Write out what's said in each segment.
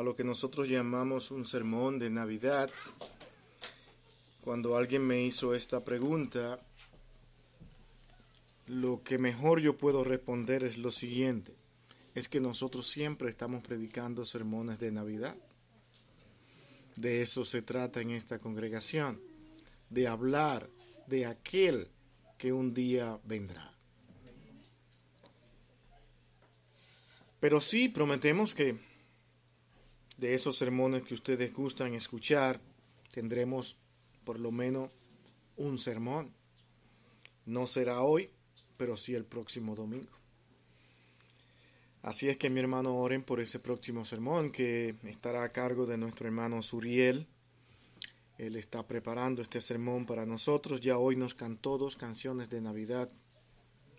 a lo que nosotros llamamos un sermón de Navidad. Cuando alguien me hizo esta pregunta, lo que mejor yo puedo responder es lo siguiente. Es que nosotros siempre estamos predicando sermones de Navidad. De eso se trata en esta congregación, de hablar de aquel que un día vendrá. Pero sí prometemos que de esos sermones que ustedes gustan escuchar, tendremos por lo menos un sermón. No será hoy, pero sí el próximo domingo. Así es que mi hermano oren por ese próximo sermón que estará a cargo de nuestro hermano Suriel. Él está preparando este sermón para nosotros. Ya hoy nos cantó dos canciones de Navidad,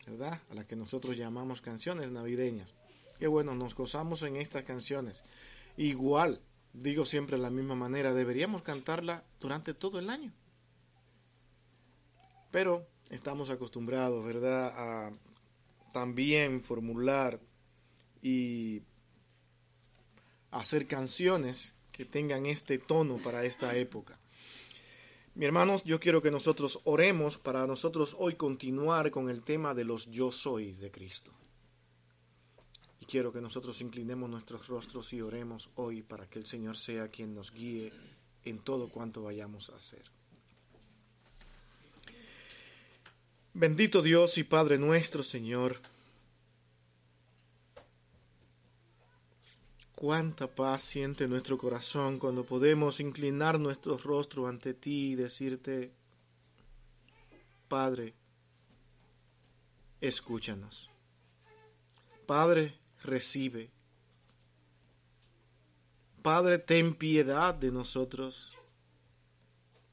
¿verdad? A las que nosotros llamamos canciones navideñas. Qué bueno, nos gozamos en estas canciones. Igual, digo siempre de la misma manera, deberíamos cantarla durante todo el año. Pero estamos acostumbrados, ¿verdad?, a también formular y hacer canciones que tengan este tono para esta época. Mi hermanos, yo quiero que nosotros oremos para nosotros hoy continuar con el tema de los yo soy de Cristo. Quiero que nosotros inclinemos nuestros rostros y oremos hoy para que el Señor sea quien nos guíe en todo cuanto vayamos a hacer. Bendito Dios y Padre nuestro Señor, Cuánta paz siente nuestro corazón cuando podemos inclinar nuestro rostro ante ti y decirte, Padre, escúchanos. Padre, recibe. Padre, ten piedad de nosotros.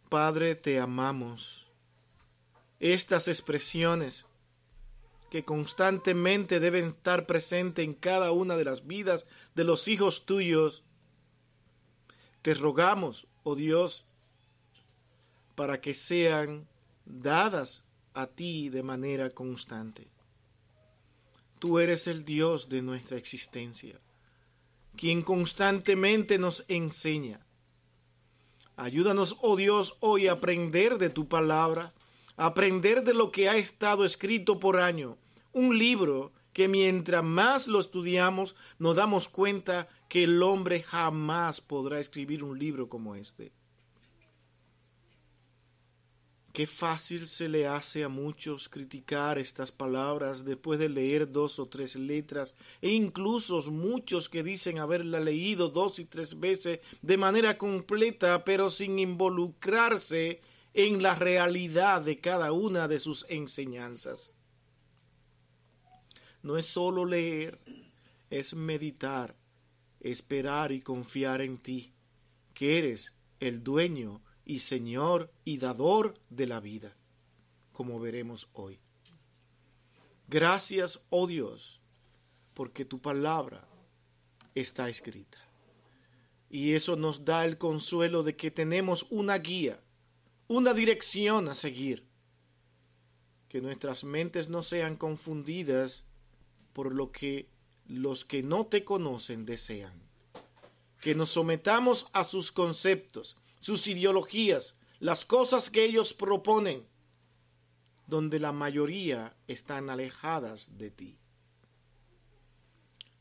Padre, te amamos. Estas expresiones que constantemente deben estar presentes en cada una de las vidas de los hijos tuyos. Te rogamos, oh Dios, para que sean dadas a ti de manera constante. Tú eres el Dios de nuestra existencia, quien constantemente nos enseña. Ayúdanos, oh Dios, hoy a aprender de tu palabra aprender de lo que ha estado escrito por año. Un libro que mientras más lo estudiamos nos damos cuenta que el hombre jamás podrá escribir un libro como este. Qué fácil se le hace a muchos criticar estas palabras después de leer dos o tres letras, e incluso muchos que dicen haberla leído dos y tres veces de manera completa, pero sin involucrarse en la realidad de cada una de sus enseñanzas. No es solo leer, es meditar, esperar y confiar en ti, que eres el dueño y Señor y dador de la vida, como veremos hoy. Gracias, oh Dios, porque tu palabra está escrita. Y eso nos da el consuelo de que tenemos una guía una dirección a seguir. Que nuestras mentes no sean confundidas por lo que los que no te conocen desean. Que nos sometamos a sus conceptos, sus ideologías, las cosas que ellos proponen, donde la mayoría están alejadas de ti.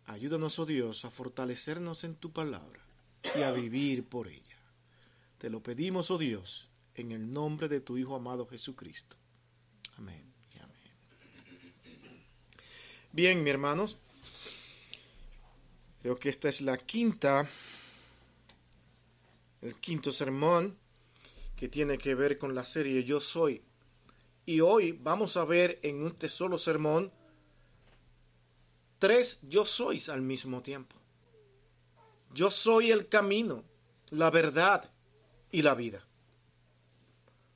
Ayúdanos, oh Dios, a fortalecernos en tu palabra y a vivir por ella. Te lo pedimos, oh Dios, en el nombre de tu Hijo amado Jesucristo. Amén y amén. Bien, mis hermanos, creo que esta es la quinta, el quinto sermón que tiene que ver con la serie Yo Soy. Y hoy vamos a ver en este solo sermón tres yo sois al mismo tiempo. Yo soy el camino, la verdad y la vida.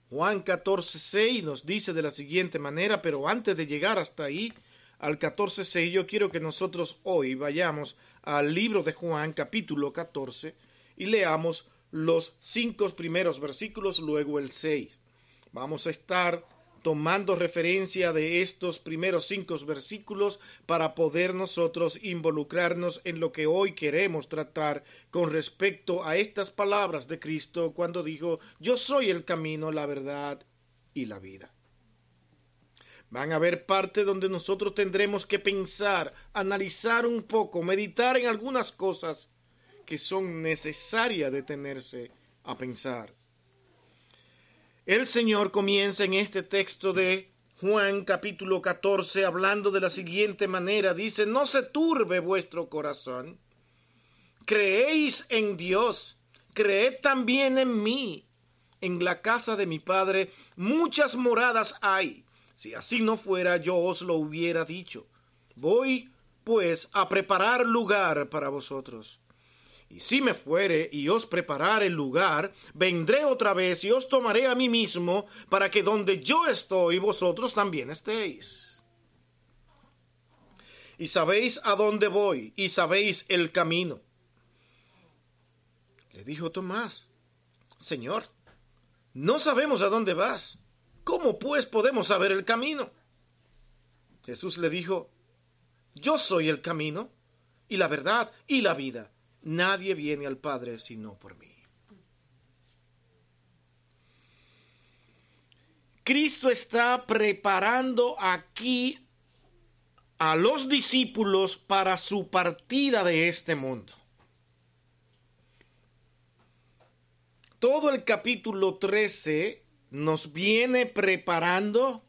Juan 14.6 nos dice de la siguiente manera, pero antes de llegar hasta ahí, al 14.6, yo quiero que nosotros hoy vayamos al libro de Juan capítulo 14 y leamos los cinco primeros versículos, luego el 6. Vamos a estar tomando referencia de estos primeros cinco versículos para poder nosotros involucrarnos en lo que hoy queremos tratar con respecto a estas palabras de Cristo cuando dijo, yo soy el camino, la verdad y la vida. Van a haber parte donde nosotros tendremos que pensar, analizar un poco, meditar en algunas cosas que son necesarias detenerse a pensar. El Señor comienza en este texto de Juan capítulo 14 hablando de la siguiente manera. Dice, no se turbe vuestro corazón. Creéis en Dios, creed también en mí. En la casa de mi Padre muchas moradas hay. Si así no fuera, yo os lo hubiera dicho. Voy, pues, a preparar lugar para vosotros. Y si me fuere y os preparar el lugar, vendré otra vez y os tomaré a mí mismo, para que donde yo estoy, vosotros también estéis. Y sabéis a dónde voy, y sabéis el camino. Le dijo Tomás, Señor, no sabemos a dónde vas. ¿Cómo pues podemos saber el camino? Jesús le dijo, Yo soy el camino, y la verdad, y la vida. Nadie viene al Padre sino por mí. Cristo está preparando aquí a los discípulos para su partida de este mundo. Todo el capítulo 13 nos viene preparando,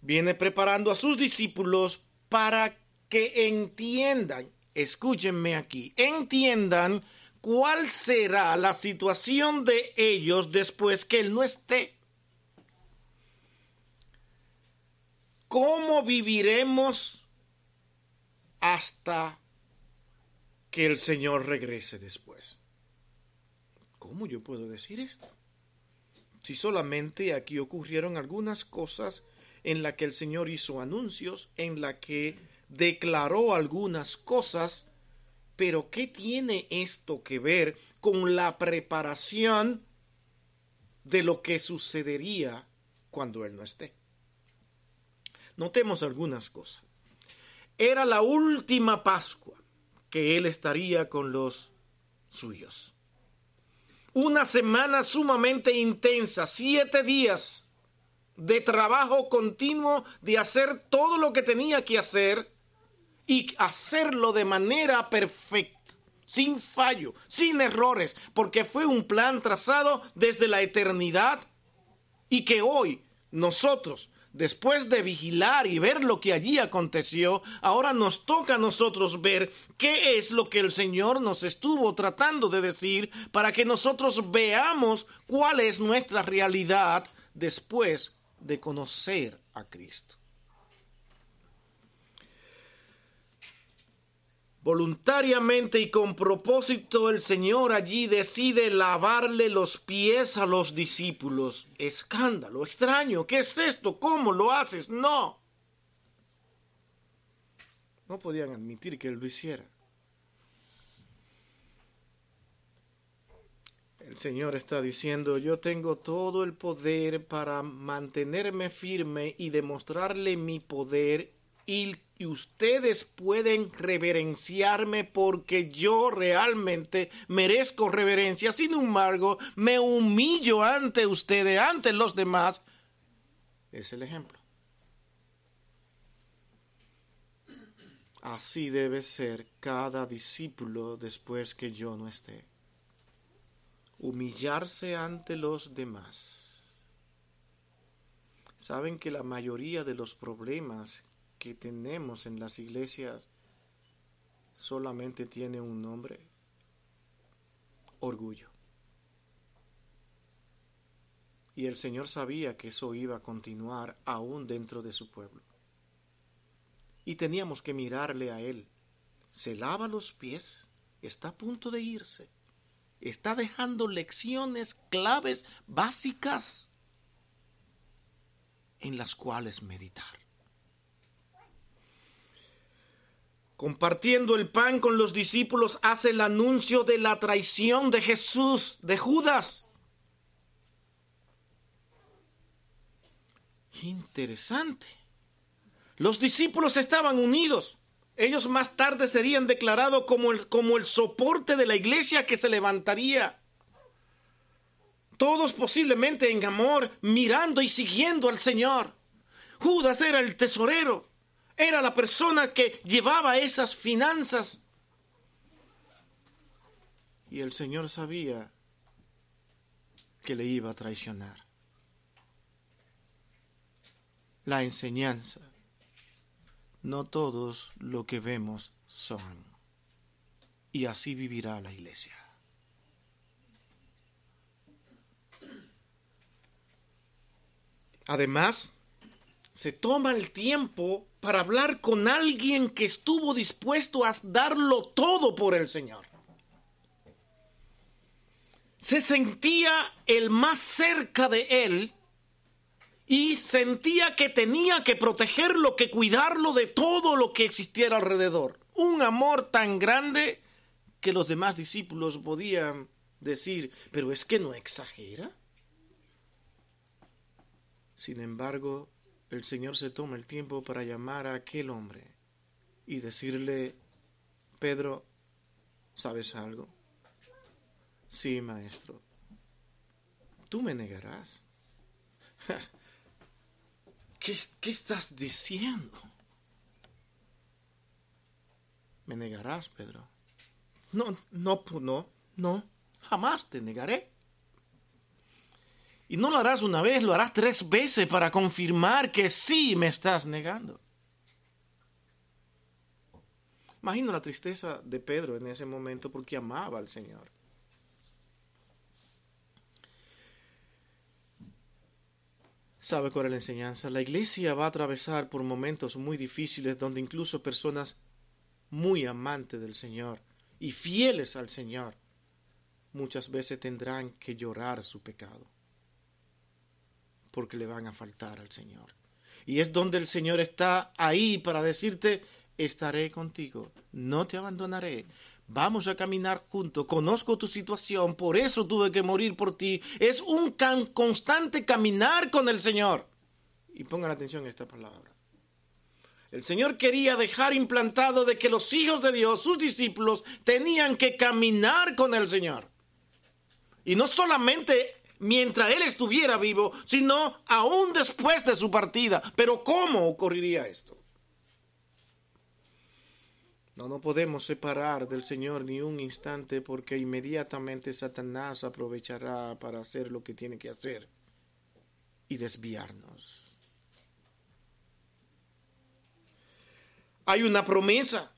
viene preparando a sus discípulos para que entiendan escúchenme aquí, entiendan cuál será la situación de ellos después que Él no esté. ¿Cómo viviremos hasta que el Señor regrese después? ¿Cómo yo puedo decir esto? Si solamente aquí ocurrieron algunas cosas en la que el Señor hizo anuncios, en la que declaró algunas cosas, pero ¿qué tiene esto que ver con la preparación de lo que sucedería cuando Él no esté? Notemos algunas cosas. Era la última Pascua que Él estaría con los suyos. Una semana sumamente intensa, siete días de trabajo continuo, de hacer todo lo que tenía que hacer y hacerlo de manera perfecta, sin fallo, sin errores, porque fue un plan trazado desde la eternidad y que hoy nosotros, después de vigilar y ver lo que allí aconteció, ahora nos toca a nosotros ver qué es lo que el Señor nos estuvo tratando de decir para que nosotros veamos cuál es nuestra realidad después de conocer a Cristo. Voluntariamente y con propósito el Señor allí decide lavarle los pies a los discípulos. Escándalo, extraño, ¿qué es esto? ¿Cómo lo haces? No. No podían admitir que él lo hiciera. El Señor está diciendo, yo tengo todo el poder para mantenerme firme y demostrarle mi poder y y ustedes pueden reverenciarme porque yo realmente merezco reverencia. Sin embargo, me humillo ante ustedes, ante los demás. Es el ejemplo. Así debe ser cada discípulo después que yo no esté. Humillarse ante los demás. Saben que la mayoría de los problemas que tenemos en las iglesias solamente tiene un nombre, orgullo. Y el Señor sabía que eso iba a continuar aún dentro de su pueblo. Y teníamos que mirarle a Él. Se lava los pies, está a punto de irse, está dejando lecciones claves básicas en las cuales meditar. Compartiendo el pan con los discípulos, hace el anuncio de la traición de Jesús, de Judas. Interesante. Los discípulos estaban unidos. Ellos más tarde serían declarados como el, como el soporte de la iglesia que se levantaría. Todos posiblemente en amor, mirando y siguiendo al Señor. Judas era el tesorero, era la persona que llevaba esas finanzas. Y el Señor sabía que le iba a traicionar. La enseñanza. No todos lo que vemos son. Y así vivirá la iglesia. Además, se toma el tiempo para hablar con alguien que estuvo dispuesto a darlo todo por el Señor. Se sentía el más cerca de él y sentía que tenía que protegerlo, que cuidarlo de todo lo que existiera alrededor. Un amor tan grande que los demás discípulos podían decir, pero es que no exagera. Sin embargo, el Señor se toma el tiempo para llamar a aquel hombre y decirle, Pedro, ¿sabes algo? Sí, maestro. Tú me negarás. ¿Qué, ¿Qué, estás diciendo? ¿Me negarás, Pedro? No, no, no, no, jamás te negaré. Y no lo harás una vez, lo harás tres veces para confirmar que sí me estás negando. Imagino la tristeza de Pedro en ese momento porque amaba al Señor. ¿Sabe cuál es la enseñanza? La iglesia va a atravesar por momentos muy difíciles donde incluso personas muy amantes del Señor y fieles al Señor muchas veces tendrán que llorar su pecado porque le van a faltar al Señor. Y es donde el Señor está ahí para decirte, estaré contigo, no te abandonaré, vamos a caminar juntos, conozco tu situación, por eso tuve que morir por ti. Es un constante caminar con el Señor. Y pongan atención a esta palabra. El Señor quería dejar implantado de que los hijos de Dios, sus discípulos, tenían que caminar con el Señor. Y no solamente mientras Él estuviera vivo, sino aún después de su partida. Pero ¿cómo ocurriría esto? No, no podemos separar del Señor ni un instante porque inmediatamente Satanás aprovechará para hacer lo que tiene que hacer y desviarnos. Hay una promesa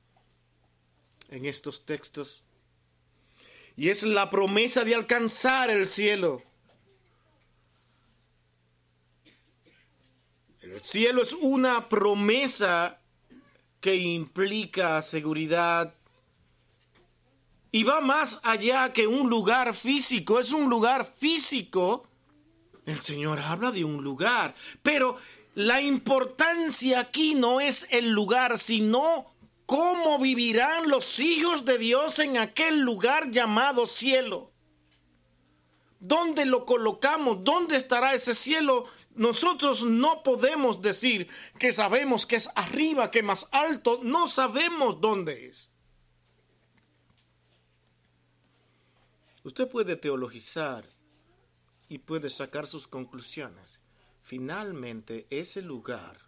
en estos textos y es la promesa de alcanzar el cielo. Cielo es una promesa que implica seguridad y va más allá que un lugar físico, es un lugar físico. El Señor habla de un lugar, pero la importancia aquí no es el lugar, sino cómo vivirán los hijos de Dios en aquel lugar llamado cielo. ¿Dónde lo colocamos? ¿Dónde estará ese cielo? Nosotros no podemos decir que sabemos que es arriba, que más alto, no sabemos dónde es. Usted puede teologizar y puede sacar sus conclusiones. Finalmente, ese lugar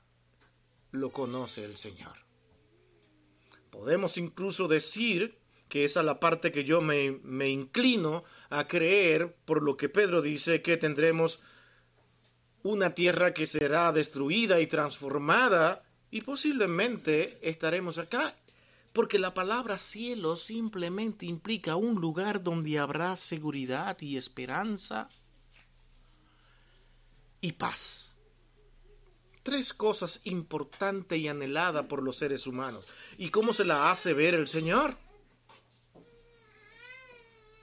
lo conoce el Señor. Podemos incluso decir que esa es la parte que yo me, me inclino a creer por lo que Pedro dice que tendremos una tierra que será destruida y transformada y posiblemente estaremos acá, porque la palabra cielo simplemente implica un lugar donde habrá seguridad y esperanza y paz. Tres cosas importantes y anheladas por los seres humanos. ¿Y cómo se la hace ver el Señor?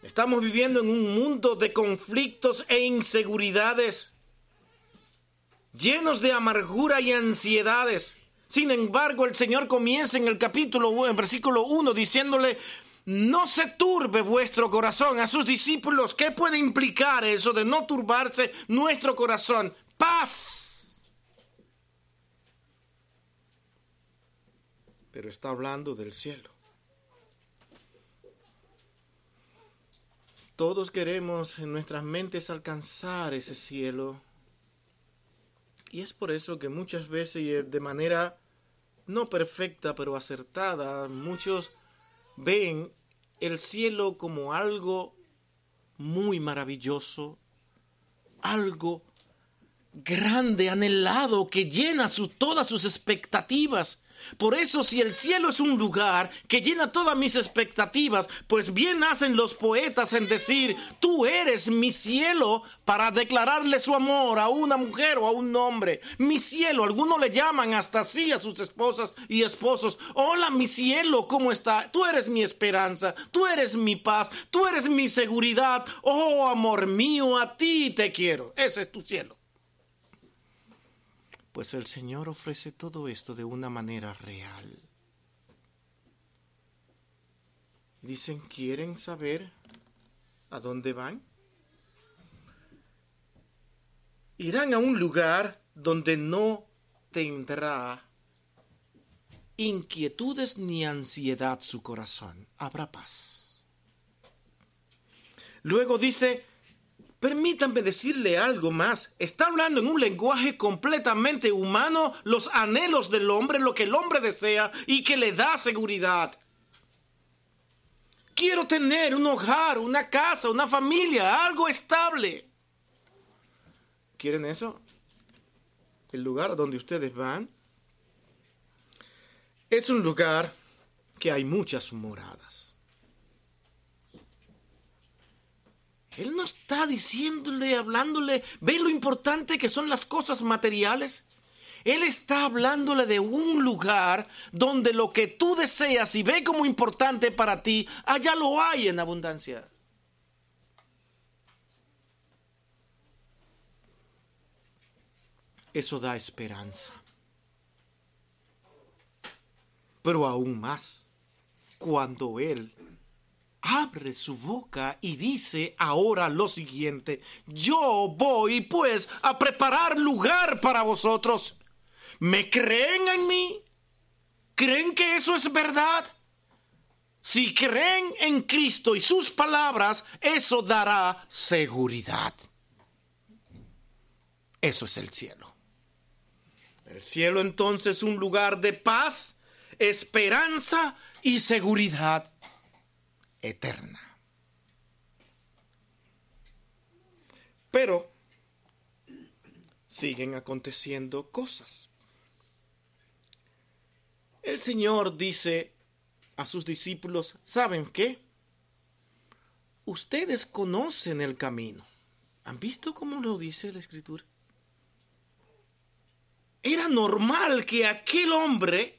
Estamos viviendo en un mundo de conflictos e inseguridades llenos de amargura y ansiedades. Sin embargo, el Señor comienza en el capítulo, en versículo 1, diciéndole, no se turbe vuestro corazón a sus discípulos. ¿Qué puede implicar eso de no turbarse nuestro corazón? Paz. Pero está hablando del cielo. Todos queremos en nuestras mentes alcanzar ese cielo y es por eso que muchas veces de manera no perfecta pero acertada, muchos ven el cielo como algo muy maravilloso, algo grande, anhelado, que llena todas sus expectativas. Por eso si el cielo es un lugar que llena todas mis expectativas, pues bien hacen los poetas en decir, tú eres mi cielo para declararle su amor a una mujer o a un hombre. Mi cielo, algunos le llaman hasta así a sus esposas y esposos. Hola mi cielo, ¿cómo está? Tú eres mi esperanza, tú eres mi paz, tú eres mi seguridad. Oh amor mío, a ti te quiero. Ese es tu cielo. Pues el Señor ofrece todo esto de una manera real. Dicen, ¿quieren saber a dónde van? Irán a un lugar donde no tendrá inquietudes ni ansiedad su corazón. Habrá paz. Luego dice, Permítanme decirle algo más. Está hablando en un lenguaje completamente humano los anhelos del hombre, lo que el hombre desea y que le da seguridad. Quiero tener un hogar, una casa, una familia, algo estable. ¿Quieren eso? El lugar a donde ustedes van es un lugar que hay muchas moradas. Él no está diciéndole, hablándole, ve lo importante que son las cosas materiales. Él está hablándole de un lugar donde lo que tú deseas y ve como importante para ti, allá lo hay en abundancia. Eso da esperanza. Pero aún más, cuando Él abre su boca y dice ahora lo siguiente, yo voy pues a preparar lugar para vosotros. ¿Me creen en mí? ¿Creen que eso es verdad? Si creen en Cristo y sus palabras, eso dará seguridad. Eso es el cielo. El cielo entonces es un lugar de paz, esperanza y seguridad eterna. Pero siguen aconteciendo cosas. El Señor dice a sus discípulos, ¿saben qué? Ustedes conocen el camino. ¿Han visto cómo lo dice la escritura? Era normal que aquel hombre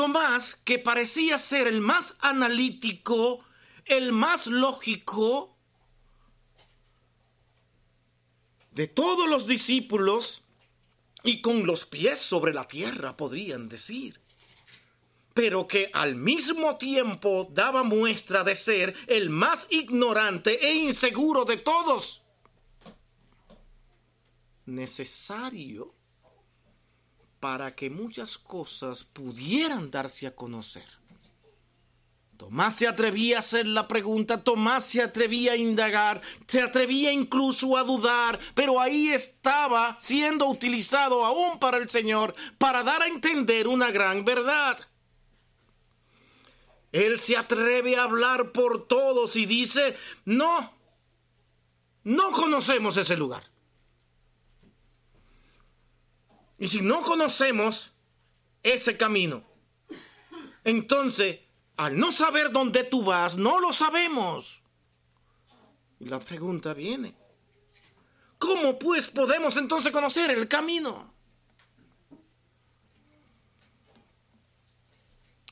Tomás, que parecía ser el más analítico, el más lógico de todos los discípulos, y con los pies sobre la tierra, podrían decir, pero que al mismo tiempo daba muestra de ser el más ignorante e inseguro de todos. Necesario para que muchas cosas pudieran darse a conocer. Tomás se atrevía a hacer la pregunta, Tomás se atrevía a indagar, se atrevía incluso a dudar, pero ahí estaba siendo utilizado aún para el Señor para dar a entender una gran verdad. Él se atreve a hablar por todos y dice, no, no conocemos ese lugar. Y si no conocemos ese camino, entonces, al no saber dónde tú vas, no lo sabemos. Y la pregunta viene, ¿cómo pues podemos entonces conocer el camino?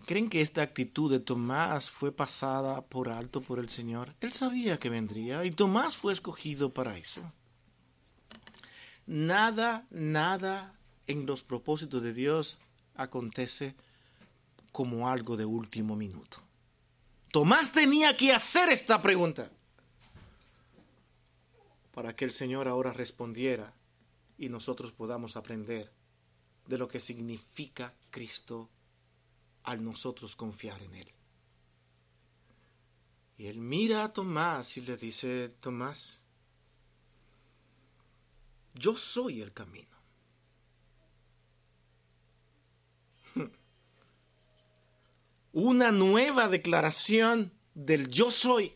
¿Creen que esta actitud de Tomás fue pasada por alto por el Señor? Él sabía que vendría y Tomás fue escogido para eso. Nada, nada en los propósitos de Dios acontece como algo de último minuto. Tomás tenía que hacer esta pregunta para que el Señor ahora respondiera y nosotros podamos aprender de lo que significa Cristo al nosotros confiar en Él. Y Él mira a Tomás y le dice, Tomás, yo soy el camino. Una nueva declaración del yo soy.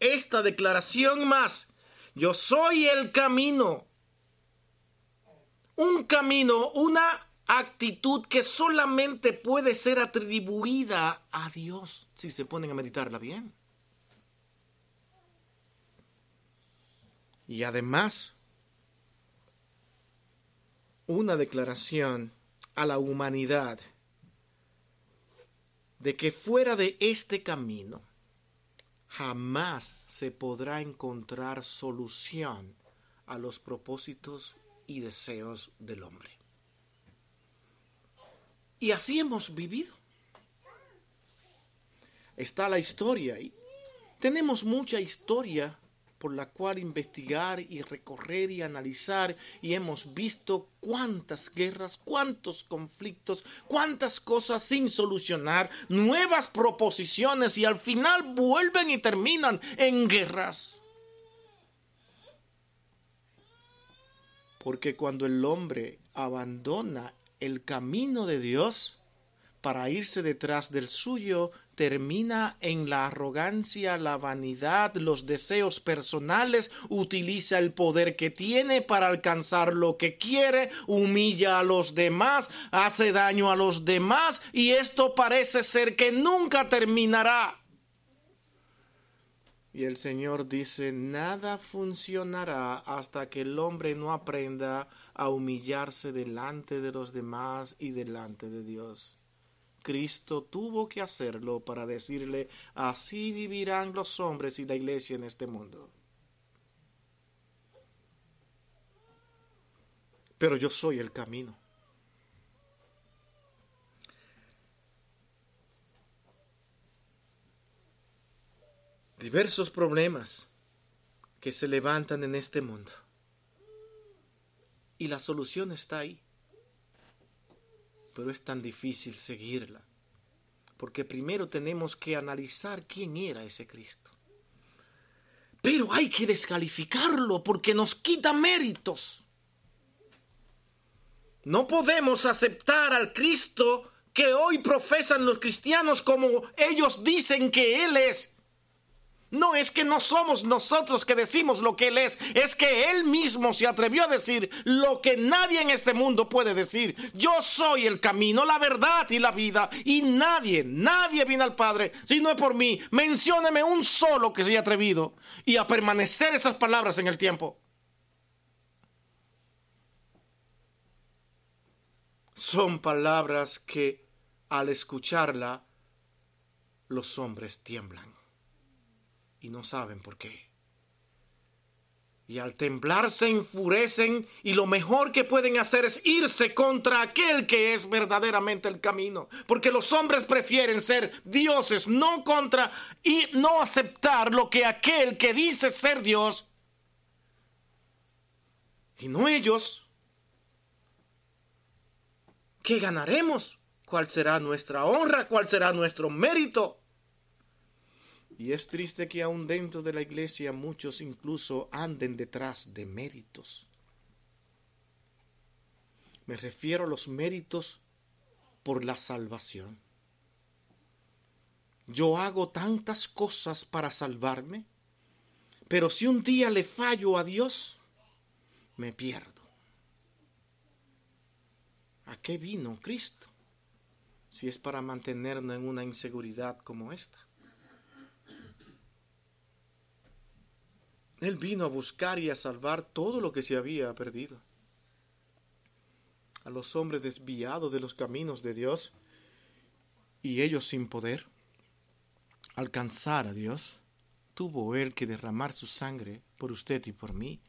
Esta declaración más, yo soy el camino. Un camino, una actitud que solamente puede ser atribuida a Dios si se ponen a meditarla bien. Y además, una declaración a la humanidad de que fuera de este camino jamás se podrá encontrar solución a los propósitos y deseos del hombre. Y así hemos vivido. Está la historia y tenemos mucha historia por la cual investigar y recorrer y analizar y hemos visto cuántas guerras, cuántos conflictos, cuántas cosas sin solucionar, nuevas proposiciones y al final vuelven y terminan en guerras. Porque cuando el hombre abandona el camino de Dios para irse detrás del suyo, termina en la arrogancia, la vanidad, los deseos personales, utiliza el poder que tiene para alcanzar lo que quiere, humilla a los demás, hace daño a los demás y esto parece ser que nunca terminará. Y el Señor dice, nada funcionará hasta que el hombre no aprenda a humillarse delante de los demás y delante de Dios. Cristo tuvo que hacerlo para decirle, así vivirán los hombres y la iglesia en este mundo. Pero yo soy el camino. diversos problemas que se levantan en este mundo. Y la solución está ahí. Pero es tan difícil seguirla. Porque primero tenemos que analizar quién era ese Cristo. Pero hay que descalificarlo porque nos quita méritos. No podemos aceptar al Cristo que hoy profesan los cristianos como ellos dicen que Él es no es que no somos nosotros que decimos lo que Él es, es que Él mismo se atrevió a decir lo que nadie en este mundo puede decir. Yo soy el camino, la verdad y la vida, y nadie, nadie viene al Padre si no es por mí. Mencióneme un solo que se haya atrevido y a permanecer esas palabras en el tiempo. Son palabras que al escucharla los hombres tiemblan y no saben por qué. Y al temblar se enfurecen y lo mejor que pueden hacer es irse contra aquel que es verdaderamente el camino. Porque los hombres prefieren ser dioses, no contra y no aceptar lo que aquel que dice ser Dios y no ellos. ¿Qué ganaremos? ¿Cuál será nuestra honra? ¿Cuál será nuestro mérito? Y es triste que aún dentro de la iglesia muchos incluso anden detrás de méritos. Me refiero a los méritos por la salvación. Yo hago tantas cosas para salvarme, pero si un día le fallo a Dios, me pierdo. ¿A qué vino Cristo? Si es para mantenernos en una inseguridad como esta. Él vino a buscar y a salvar todo lo que se había perdido. A los hombres desviados de los caminos de Dios y ellos sin poder alcanzar a Dios, tuvo Él que derramar su sangre por usted y por mí.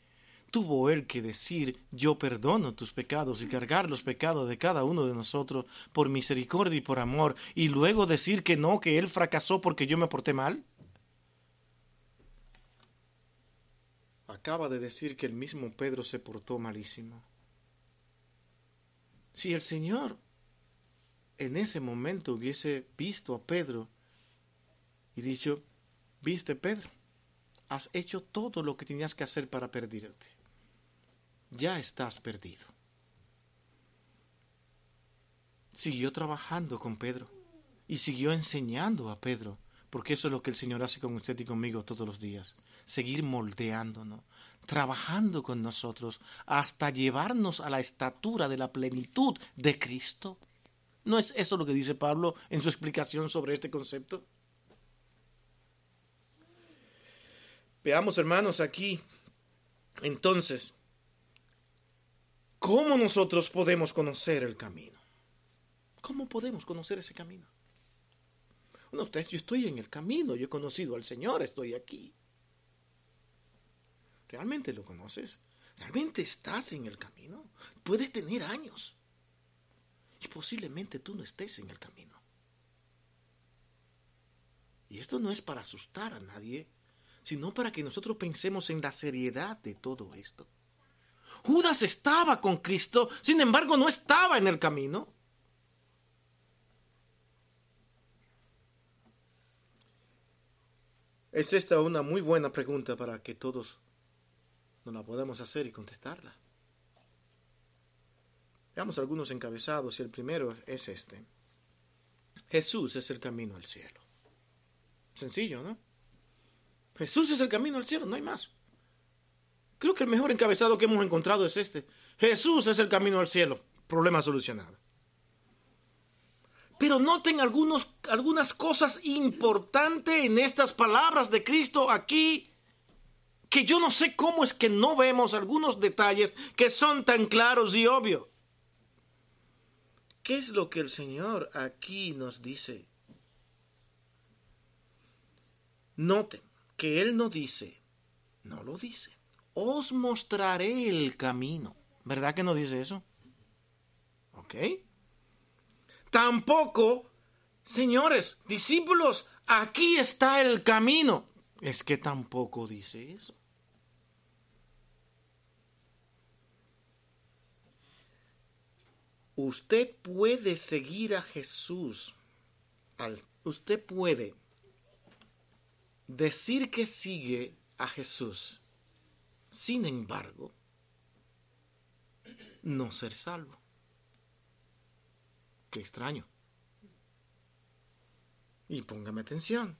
Tuvo Él que decir, yo perdono tus pecados y cargar los pecados de cada uno de nosotros por misericordia y por amor, y luego decir que no, que Él fracasó porque yo me porté mal. Acaba de decir que el mismo Pedro se portó malísimo. Si el Señor en ese momento hubiese visto a Pedro y dicho, viste Pedro, has hecho todo lo que tenías que hacer para perderte. Ya estás perdido. Siguió trabajando con Pedro y siguió enseñando a Pedro, porque eso es lo que el Señor hace con usted y conmigo todos los días. Seguir moldeándonos, trabajando con nosotros hasta llevarnos a la estatura de la plenitud de Cristo. ¿No es eso lo que dice Pablo en su explicación sobre este concepto? Veamos, hermanos, aquí, entonces, ¿cómo nosotros podemos conocer el camino? ¿Cómo podemos conocer ese camino? Bueno, usted, yo estoy en el camino, yo he conocido al Señor, estoy aquí. ¿Realmente lo conoces? ¿Realmente estás en el camino? Puedes tener años y posiblemente tú no estés en el camino. Y esto no es para asustar a nadie, sino para que nosotros pensemos en la seriedad de todo esto. Judas estaba con Cristo, sin embargo no estaba en el camino. Es esta una muy buena pregunta para que todos nos la podamos hacer y contestarla. Veamos algunos encabezados y el primero es este. Jesús es el camino al cielo. Sencillo, ¿no? Jesús es el camino al cielo, no hay más. Creo que el mejor encabezado que hemos encontrado es este. Jesús es el camino al cielo. Problema solucionado. Pero noten algunos, algunas cosas importantes en estas palabras de Cristo aquí, que yo no sé cómo es que no vemos algunos detalles que son tan claros y obvios. ¿Qué es lo que el Señor aquí nos dice? Noten que Él no dice, no lo dice, os mostraré el camino. ¿Verdad que no dice eso? ¿Ok? Tampoco, señores, discípulos, aquí está el camino. Es que tampoco dice eso. Usted puede seguir a Jesús. usted puede decir que sigue a Jesús. Sin embargo, no ser salvo. Qué extraño. Y póngame atención.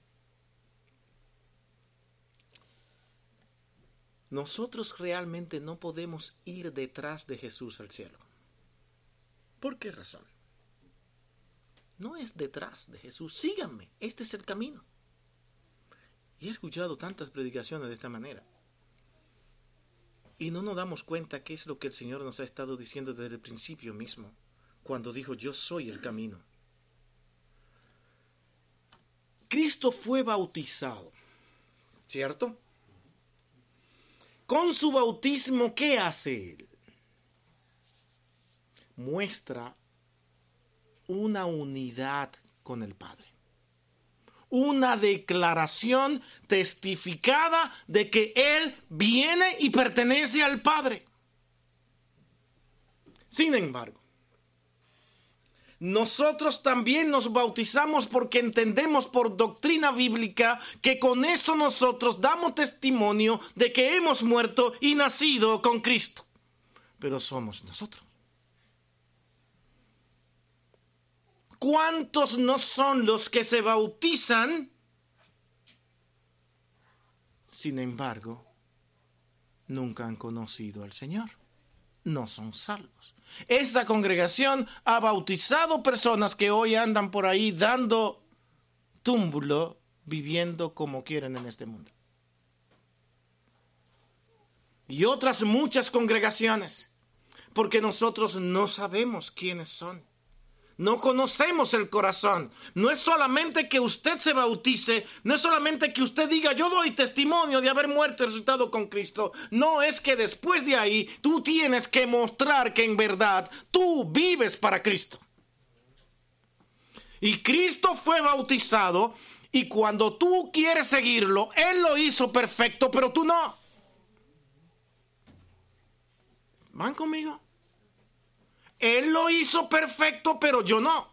Nosotros realmente no podemos ir detrás de Jesús al cielo. ¿Por qué razón? No es detrás de Jesús. Síganme, este es el camino. Y he escuchado tantas predicaciones de esta manera. Y no nos damos cuenta qué es lo que el Señor nos ha estado diciendo desde el principio mismo, cuando dijo, yo soy el camino. Cristo fue bautizado, ¿cierto? Con su bautismo, ¿qué hace él? Muestra una unidad con el Padre. Una declaración testificada de que Él viene y pertenece al Padre. Sin embargo, nosotros también nos bautizamos porque entendemos por doctrina bíblica que con eso nosotros damos testimonio de que hemos muerto y nacido con Cristo. Pero somos nosotros. ¿Cuántos no son los que se bautizan? Sin embargo, nunca han conocido al Señor. No son salvos. Esta congregación ha bautizado personas que hoy andan por ahí dando túmbulo, viviendo como quieren en este mundo. Y otras muchas congregaciones, porque nosotros no sabemos quiénes son. No conocemos el corazón. No es solamente que usted se bautice, no es solamente que usted diga yo doy testimonio de haber muerto y resucitado con Cristo. No es que después de ahí tú tienes que mostrar que en verdad tú vives para Cristo. Y Cristo fue bautizado y cuando tú quieres seguirlo, Él lo hizo perfecto, pero tú no. ¿Van conmigo? Él lo hizo perfecto, pero yo no.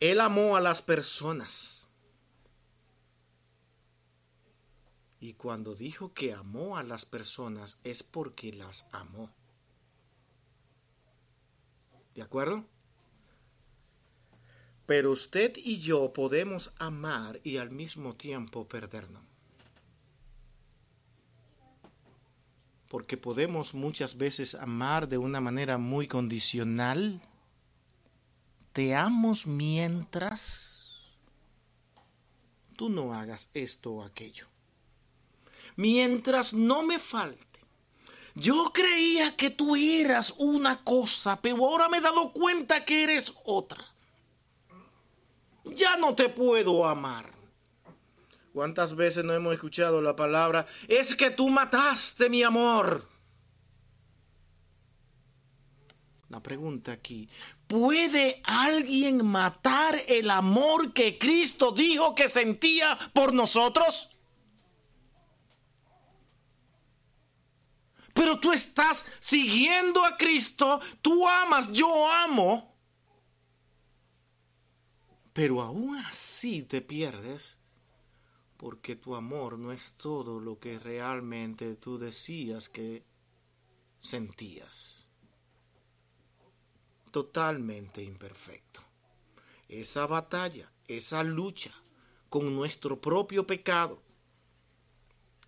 Él amó a las personas. Y cuando dijo que amó a las personas es porque las amó. ¿De acuerdo? Pero usted y yo podemos amar y al mismo tiempo perdernos. Porque podemos muchas veces amar de una manera muy condicional. Te amo mientras tú no hagas esto o aquello. Mientras no me falte. Yo creía que tú eras una cosa, pero ahora me he dado cuenta que eres otra ya no te puedo amar. ¿Cuántas veces no hemos escuchado la palabra? Es que tú mataste mi amor. La pregunta aquí, ¿puede alguien matar el amor que Cristo dijo que sentía por nosotros? Pero tú estás siguiendo a Cristo, tú amas, yo amo pero aún así te pierdes porque tu amor no es todo lo que realmente tú decías que sentías. Totalmente imperfecto. Esa batalla, esa lucha con nuestro propio pecado,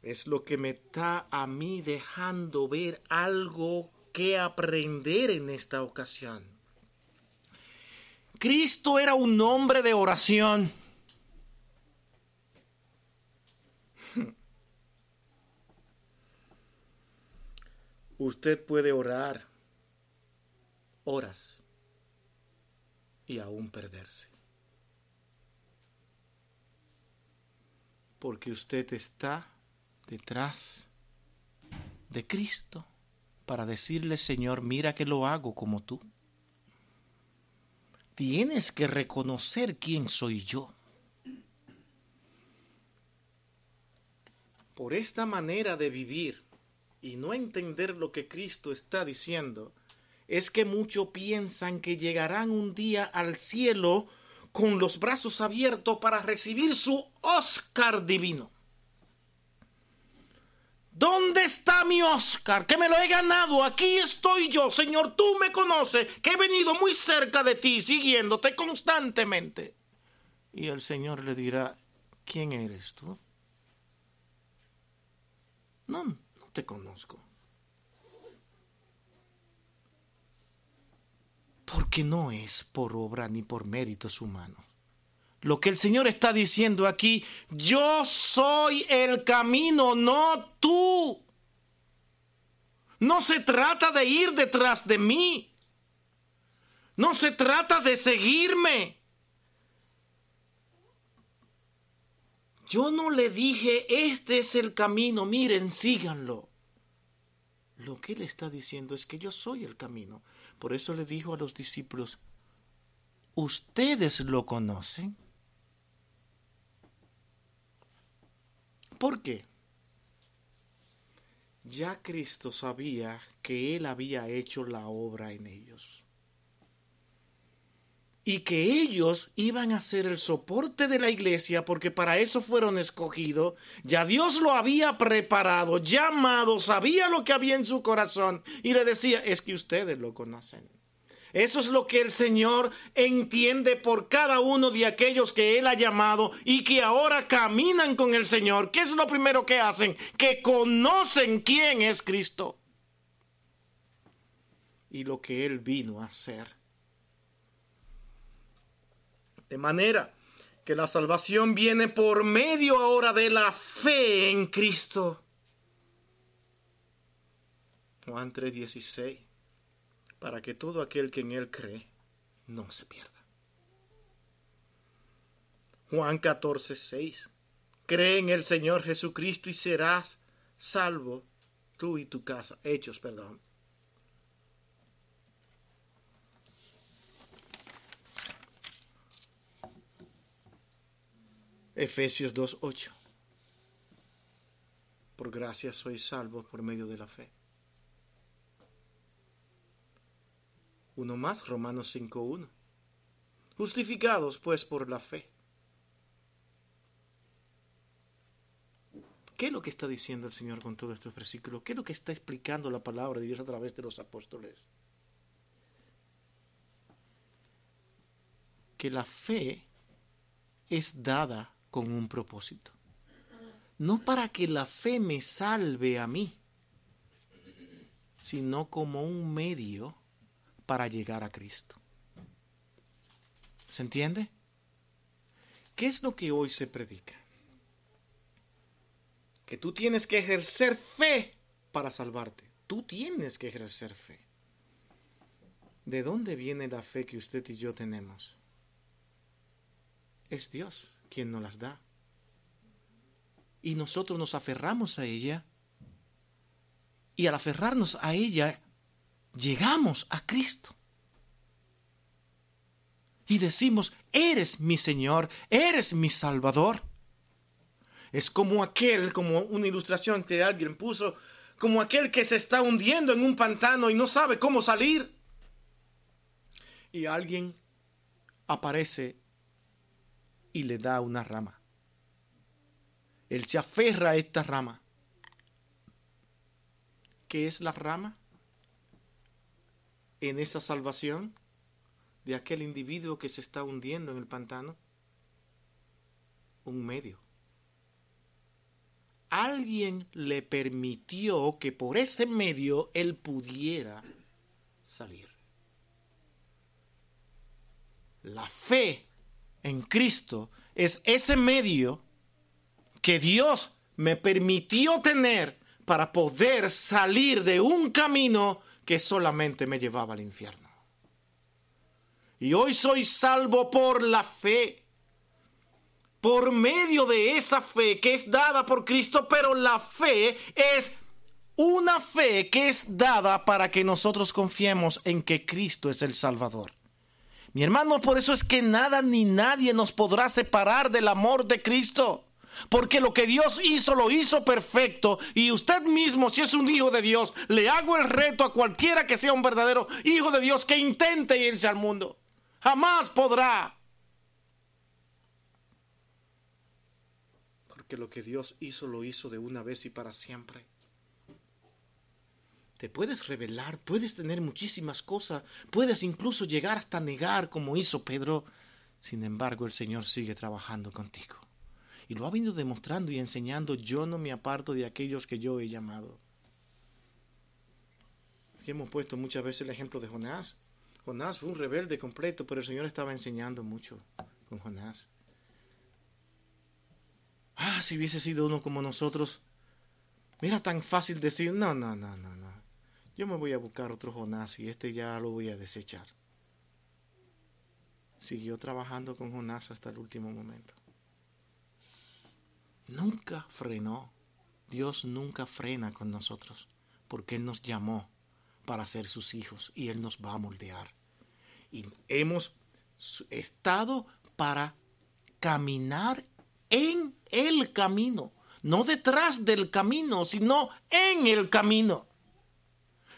es lo que me está a mí dejando ver algo que aprender en esta ocasión. Cristo era un hombre de oración. Usted puede orar horas y aún perderse. Porque usted está detrás de Cristo para decirle, Señor, mira que lo hago como tú tienes que reconocer quién soy yo. Por esta manera de vivir y no entender lo que Cristo está diciendo, es que muchos piensan que llegarán un día al cielo con los brazos abiertos para recibir su Oscar divino. ¿Dónde está mi Oscar? Que me lo he ganado. Aquí estoy yo, Señor. Tú me conoces, que he venido muy cerca de ti, siguiéndote constantemente. Y el Señor le dirá, ¿quién eres tú? No, te conozco. Porque no es por obra ni por méritos humanos lo que el Señor está diciendo aquí, yo soy el camino, no tú. No se trata de ir detrás de mí. No se trata de seguirme. Yo no le dije, este es el camino, miren, síganlo. Lo que él está diciendo es que yo soy el camino. Por eso le dijo a los discípulos, ustedes lo conocen ¿Por qué? Ya Cristo sabía que Él había hecho la obra en ellos. Y que ellos iban a ser el soporte de la iglesia porque para eso fueron escogidos. Ya Dios lo había preparado, llamado, sabía lo que había en su corazón. Y le decía, es que ustedes lo conocen. Eso es lo que el Señor entiende por cada uno de aquellos que Él ha llamado y que ahora caminan con el Señor. ¿Qué es lo primero que hacen? Que conocen quién es Cristo y lo que Él vino a hacer. De manera que la salvación viene por medio ahora de la fe en Cristo. Juan 3:16 para que todo aquel que en Él cree no se pierda. Juan 14, 6. Cree en el Señor Jesucristo y serás salvo tú y tu casa. Hechos, perdón. Efesios 2.8. Por gracia sois salvos por medio de la fe. Uno más, Romanos 5.1. justificados pues por la fe. ¿Qué es lo que está diciendo el Señor con todos estos versículos? ¿Qué es lo que está explicando la palabra de Dios a través de los apóstoles? Que la fe es dada con un propósito. No para que la fe me salve a mí, sino como un medio para llegar a Cristo. ¿Se entiende? ¿Qué es lo que hoy se predica? Que tú tienes que ejercer fe para salvarte. Tú tienes que ejercer fe. ¿De dónde viene la fe que usted y yo tenemos? Es Dios quien nos las da. Y nosotros nos aferramos a ella. Y al aferrarnos a ella, llegamos a Cristo. Y decimos, eres mi Señor, eres mi Salvador. Es como aquel, como una ilustración que alguien puso, como aquel que se está hundiendo en un pantano y no sabe cómo salir. Y alguien aparece y le da una rama. Él se aferra a esta rama. ¿Qué es la rama? En esa salvación de aquel individuo que se está hundiendo en el pantano. Un medio alguien le permitió que por ese medio él pudiera salir. La fe en Cristo es ese medio que Dios me permitió tener para poder salir de un camino que solamente me llevaba al infierno. Y hoy soy salvo por la fe por medio de esa fe que es dada por Cristo, pero la fe es una fe que es dada para que nosotros confiemos en que Cristo es el Salvador. Mi hermano, por eso es que nada ni nadie nos podrá separar del amor de Cristo. Porque lo que Dios hizo lo hizo perfecto y usted mismo, si es un hijo de Dios, le hago el reto a cualquiera que sea un verdadero hijo de Dios que intente irse al mundo. Jamás podrá. que lo que Dios hizo lo hizo de una vez y para siempre. Te puedes revelar, puedes tener muchísimas cosas, puedes incluso llegar hasta negar como hizo Pedro. Sin embargo, el Señor sigue trabajando contigo. Y lo ha venido demostrando y enseñando, yo no me aparto de aquellos que yo he llamado. hemos puesto muchas veces el ejemplo de Jonás. Jonás fue un rebelde completo, pero el Señor estaba enseñando mucho con Jonás. Ah, si hubiese sido uno como nosotros. Era tan fácil decir, no, no, no, no, no. Yo me voy a buscar otro Jonás y este ya lo voy a desechar. Siguió trabajando con Jonás hasta el último momento. Nunca frenó. Dios nunca frena con nosotros, porque Él nos llamó para ser sus hijos y Él nos va a moldear. Y hemos estado para caminar en el camino, no detrás del camino, sino en el camino.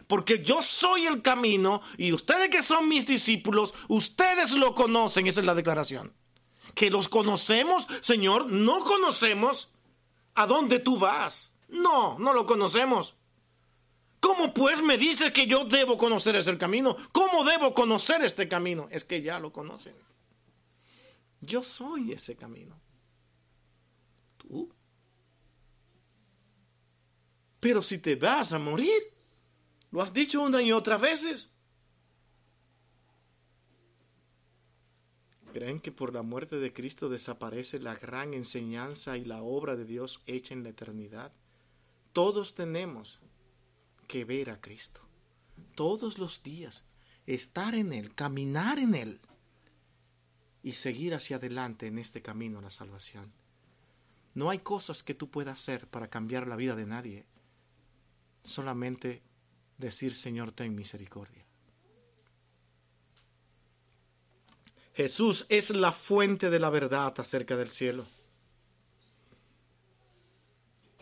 Porque yo soy el camino y ustedes que son mis discípulos, ustedes lo conocen, esa es la declaración. Que los conocemos, Señor, no conocemos a dónde tú vas. No, no lo conocemos. ¿Cómo pues me dices que yo debo conocer ese camino? ¿Cómo debo conocer este camino? Es que ya lo conocen. Yo soy ese camino. Pero si te vas a morir, lo has dicho una y otras veces. ¿Creen que por la muerte de Cristo desaparece la gran enseñanza y la obra de Dios hecha en la eternidad? Todos tenemos que ver a Cristo. Todos los días. Estar en Él, caminar en Él. Y seguir hacia adelante en este camino a la salvación. No hay cosas que tú puedas hacer para cambiar la vida de nadie. Solamente decir, Señor, ten misericordia. Jesús es la fuente de la verdad acerca del cielo.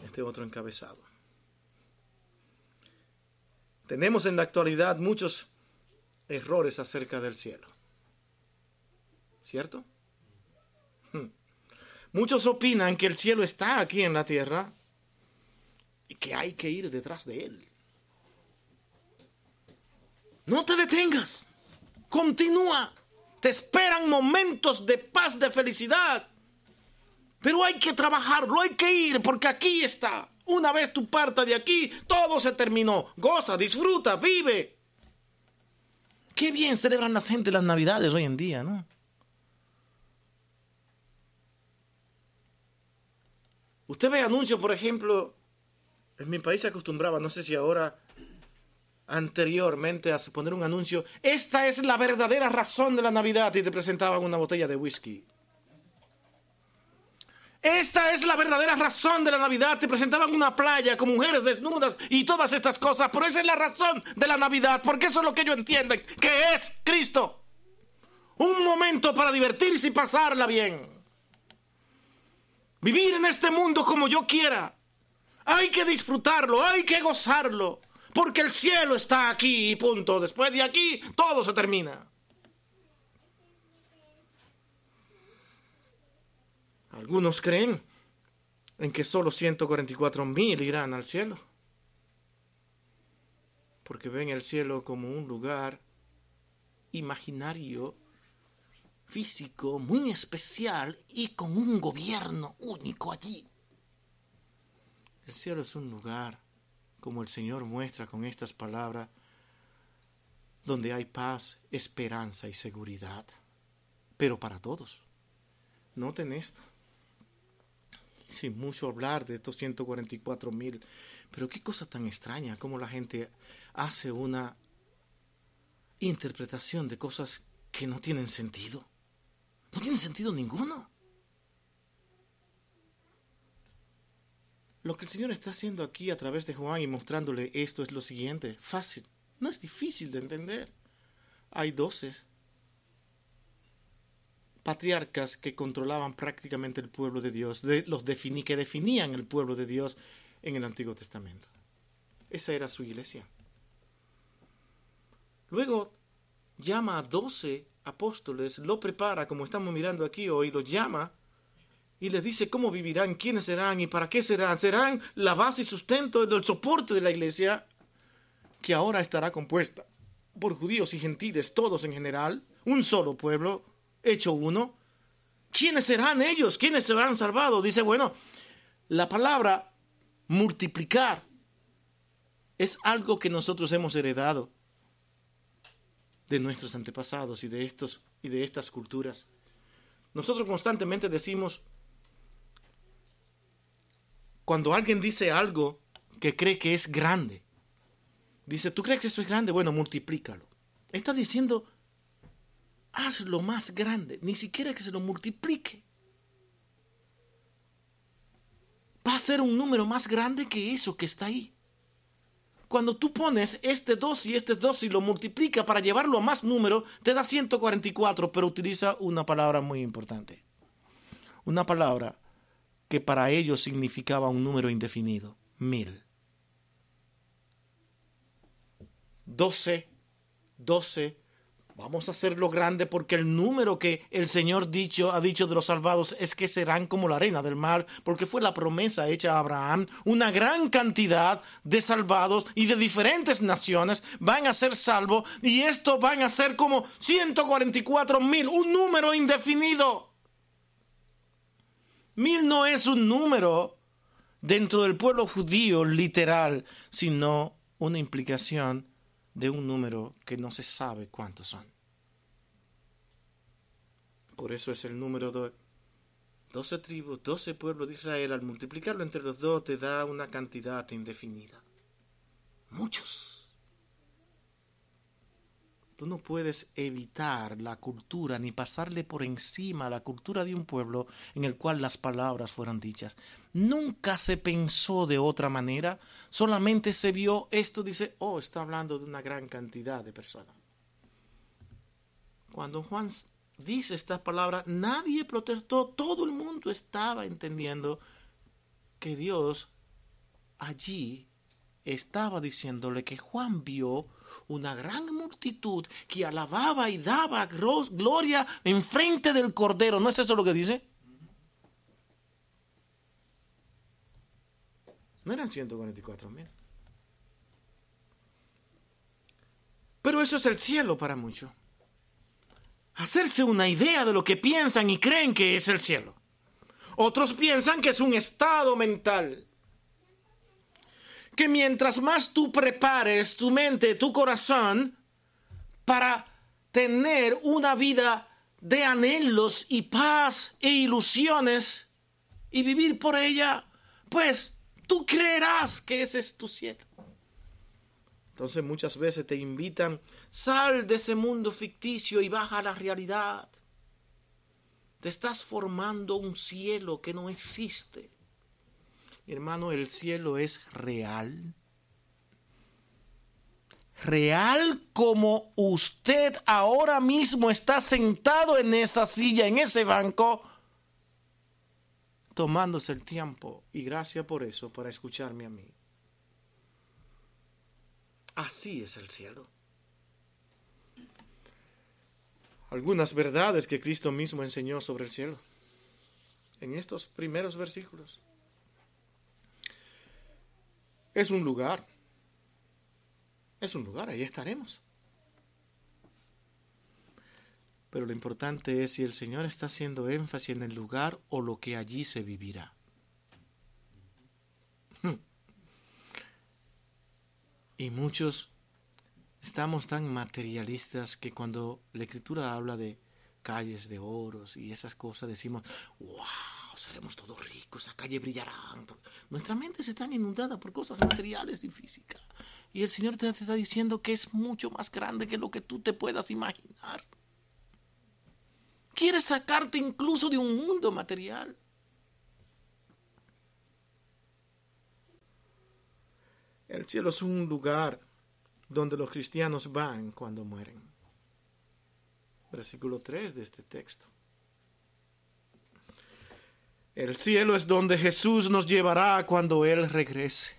Este otro encabezado. Tenemos en la actualidad muchos errores acerca del cielo. ¿Cierto? Hmm. Muchos opinan que el cielo está aquí en la tierra y que hay que ir detrás de él. No te detengas. Continúa. Te esperan momentos de paz, de felicidad. Pero hay que trabajarlo, hay que ir, porque aquí está. Una vez tú partas de aquí, todo se terminó. Goza, disfruta, vive. Qué bien celebran la gente las navidades hoy en día, ¿no? Usted ve anuncios, por ejemplo, en mi país se acostumbraba, no sé si ahora, anteriormente, a poner un anuncio, esta es la verdadera razón de la Navidad y te presentaban una botella de whisky. Esta es la verdadera razón de la Navidad. Te presentaban una playa con mujeres desnudas y todas estas cosas, pero esa es la razón de la Navidad, porque eso es lo que ellos entienden, que es Cristo. Un momento para divertirse y pasarla bien. Vivir en este mundo como yo quiera. Hay que disfrutarlo, hay que gozarlo, porque el cielo está aquí y punto. Después de aquí, todo se termina. Algunos creen en que solo 144 mil irán al cielo, porque ven el cielo como un lugar imaginario, físico, muy especial y con un gobierno único allí. El cielo es un lugar, como el Señor muestra con estas palabras, donde hay paz, esperanza y seguridad, pero para todos. Noten esto sin mucho hablar de estos 144 mil. Pero qué cosa tan extraña, cómo la gente hace una interpretación de cosas que no tienen sentido. No tienen sentido ninguno. Lo que el Señor está haciendo aquí a través de Juan y mostrándole esto es lo siguiente, fácil, no es difícil de entender. Hay doce patriarcas que controlaban prácticamente el pueblo de Dios, los que definían el pueblo de Dios en el Antiguo Testamento. Esa era su iglesia. Luego llama a doce apóstoles, lo prepara, como estamos mirando aquí hoy, lo llama y les dice cómo vivirán, quiénes serán y para qué serán. Serán la base y sustento, el soporte de la iglesia, que ahora estará compuesta por judíos y gentiles, todos en general, un solo pueblo, hecho uno, ¿quiénes serán ellos? ¿Quiénes serán salvados? Dice, bueno, la palabra multiplicar es algo que nosotros hemos heredado de nuestros antepasados y de estos y de estas culturas. Nosotros constantemente decimos cuando alguien dice algo que cree que es grande. Dice, ¿tú crees que eso es grande? Bueno, multiplícalo. Está diciendo hazlo más grande, ni siquiera que se lo multiplique. Va a ser un número más grande que eso que está ahí. Cuando tú pones este 2 y este 2 y lo multiplica para llevarlo a más número, te da 144, pero utiliza una palabra muy importante. Una palabra que para ellos significaba un número indefinido, mil. 12, 12, Vamos a hacerlo grande porque el número que el Señor dicho, ha dicho de los salvados es que serán como la arena del mar, porque fue la promesa hecha a Abraham. Una gran cantidad de salvados y de diferentes naciones van a ser salvos y esto van a ser como 144 mil, un número indefinido. Mil no es un número dentro del pueblo judío literal, sino una implicación de un número que no se sabe cuántos son. Por eso es el número de 12 tribus, 12 pueblos de Israel. Al multiplicarlo entre los dos te da una cantidad indefinida. Muchos. Tú no puedes evitar la cultura ni pasarle por encima la cultura de un pueblo en el cual las palabras fueran dichas. Nunca se pensó de otra manera, solamente se vio esto, dice, oh, está hablando de una gran cantidad de personas. Cuando Juan dice estas palabras, nadie protestó, todo el mundo estaba entendiendo que Dios allí estaba diciéndole que Juan vio una gran multitud que alababa y daba gloria en frente del Cordero. ¿No es eso lo que dice? No eran 144 mil. Pero eso es el cielo para muchos. Hacerse una idea de lo que piensan y creen que es el cielo. Otros piensan que es un estado mental. Que mientras más tú prepares tu mente, tu corazón, para tener una vida de anhelos y paz e ilusiones y vivir por ella, pues tú creerás que ese es tu cielo. Entonces muchas veces te invitan, sal de ese mundo ficticio y baja a la realidad. Te estás formando un cielo que no existe. Hermano, el cielo es real. Real como usted ahora mismo está sentado en esa silla, en ese banco, tomándose el tiempo. Y gracias por eso, para escucharme a mí. Así es el cielo. Algunas verdades que Cristo mismo enseñó sobre el cielo en estos primeros versículos. Es un lugar. Es un lugar, ahí estaremos. Pero lo importante es si el Señor está haciendo énfasis en el lugar o lo que allí se vivirá. Y muchos estamos tan materialistas que cuando la escritura habla de calles de oros y esas cosas decimos, wow, seremos todos ricos, esa calle brillarán. Nuestra mente se está inundada por cosas materiales y físicas. Y el Señor te está diciendo que es mucho más grande que lo que tú te puedas imaginar. Quiere sacarte incluso de un mundo material. El cielo es un lugar donde los cristianos van cuando mueren. Versículo 3 de este texto. El cielo es donde Jesús nos llevará cuando Él regrese.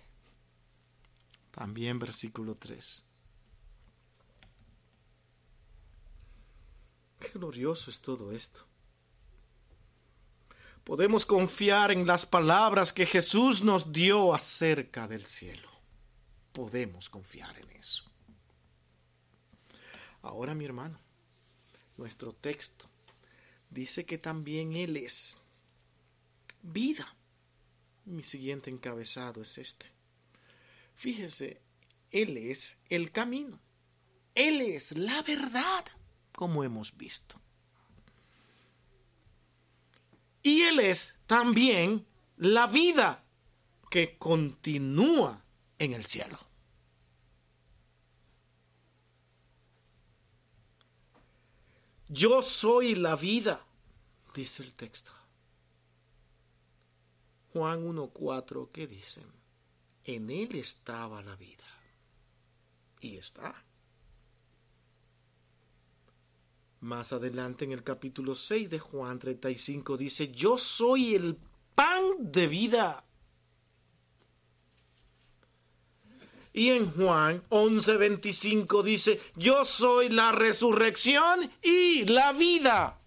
También versículo 3. Qué glorioso es todo esto. Podemos confiar en las palabras que Jesús nos dio acerca del cielo podemos confiar en eso. Ahora, mi hermano, nuestro texto dice que también Él es vida. Mi siguiente encabezado es este. Fíjese, Él es el camino. Él es la verdad, como hemos visto. Y Él es también la vida que continúa en el cielo. Yo soy la vida, dice el texto. Juan 1.4, ¿qué dice? En él estaba la vida. Y está. Más adelante en el capítulo 6 de Juan 35 dice, yo soy el pan de vida. Y en Juan 11:25 dice, yo soy la resurrección y la vida.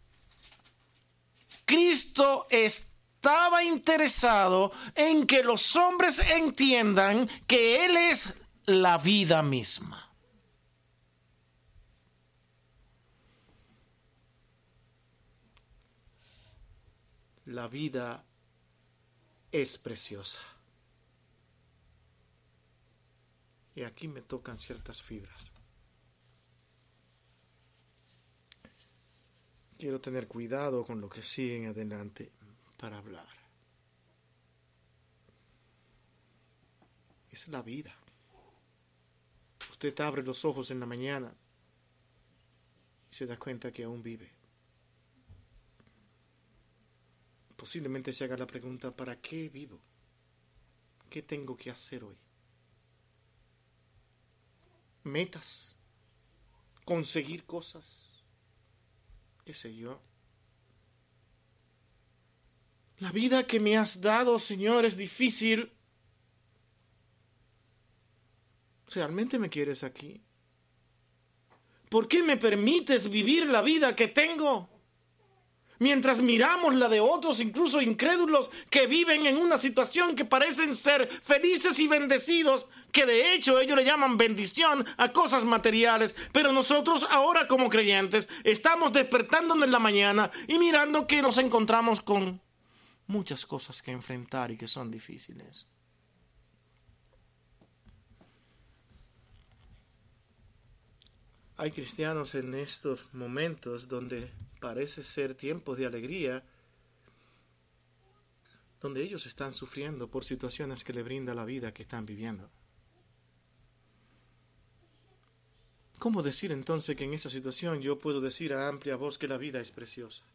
Cristo estaba interesado en que los hombres entiendan que Él es la vida misma. La vida es preciosa. Y aquí me tocan ciertas fibras. Quiero tener cuidado con lo que sigue en adelante para hablar. Es la vida. Usted abre los ojos en la mañana y se da cuenta que aún vive. Posiblemente se haga la pregunta, ¿para qué vivo? ¿Qué tengo que hacer hoy? metas, conseguir cosas, qué sé yo. La vida que me has dado, Señor, es difícil. ¿Realmente me quieres aquí? ¿Por qué me permites vivir la vida que tengo? Mientras miramos la de otros, incluso incrédulos, que viven en una situación que parecen ser felices y bendecidos, que de hecho ellos le llaman bendición a cosas materiales, pero nosotros ahora como creyentes estamos despertándonos en la mañana y mirando que nos encontramos con muchas cosas que enfrentar y que son difíciles. Hay cristianos en estos momentos donde parece ser tiempos de alegría, donde ellos están sufriendo por situaciones que le brinda la vida que están viviendo. ¿Cómo decir entonces que en esa situación yo puedo decir a amplia voz que la vida es preciosa?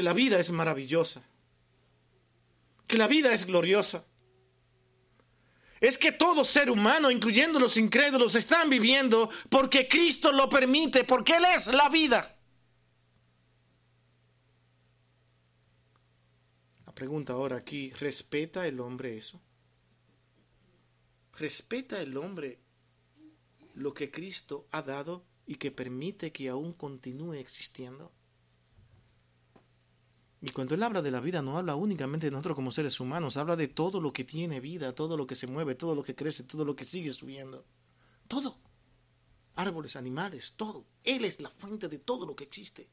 Que la vida es maravillosa. Que la vida es gloriosa es que todo ser humano, incluyendo los incrédulos, están viviendo porque Cristo lo permite, porque Él es la vida. La pregunta ahora aquí, ¿respeta el hombre eso? ¿Respeta el hombre lo que Cristo ha dado y que permite que aún continúe existiendo? Y cuando él habla de la vida, no habla únicamente de nosotros como seres humanos, habla de todo lo que tiene vida, todo lo que se mueve, todo lo que crece, todo lo que sigue subiendo. Todo. Árboles, animales, todo. Él es la fuente de todo lo que existe.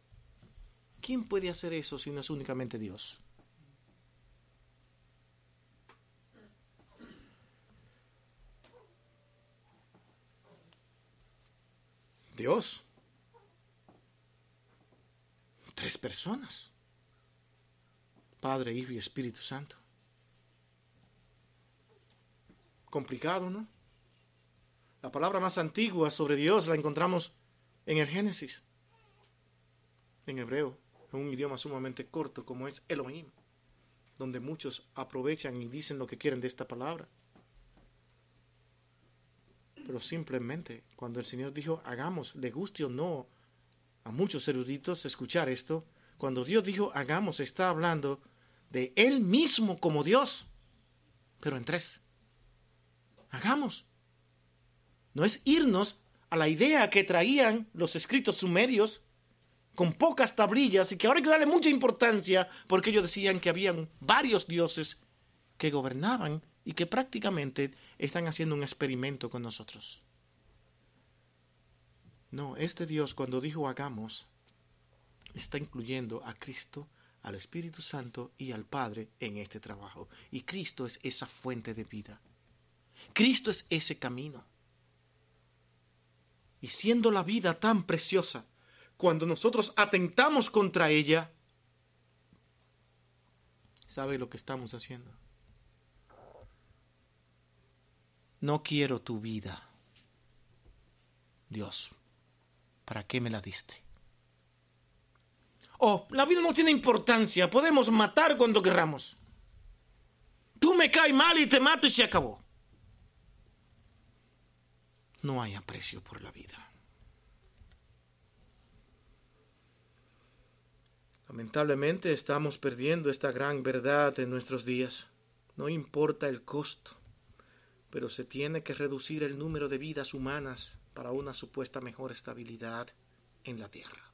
¿Quién puede hacer eso si no es únicamente Dios? Dios. Tres personas. Padre, Hijo y Espíritu Santo. Complicado, ¿no? La palabra más antigua sobre Dios la encontramos en el Génesis, en hebreo, en un idioma sumamente corto como es Elohim, donde muchos aprovechan y dicen lo que quieren de esta palabra. Pero simplemente cuando el Señor dijo, hagamos, le guste o no a muchos eruditos escuchar esto, cuando Dios dijo hagamos, está hablando de Él mismo como Dios, pero en tres. Hagamos. No es irnos a la idea que traían los escritos sumerios con pocas tablillas y que ahora hay que darle mucha importancia porque ellos decían que habían varios dioses que gobernaban y que prácticamente están haciendo un experimento con nosotros. No, este Dios cuando dijo hagamos, está incluyendo a Cristo, al Espíritu Santo y al Padre en este trabajo. Y Cristo es esa fuente de vida. Cristo es ese camino. Y siendo la vida tan preciosa, cuando nosotros atentamos contra ella, ¿sabe lo que estamos haciendo? No quiero tu vida. Dios, ¿para qué me la diste? Oh, la vida no tiene importancia, podemos matar cuando querramos. Tú me caes mal y te mato y se acabó. No hay aprecio por la vida. Lamentablemente estamos perdiendo esta gran verdad en nuestros días. No importa el costo, pero se tiene que reducir el número de vidas humanas para una supuesta mejor estabilidad en la tierra.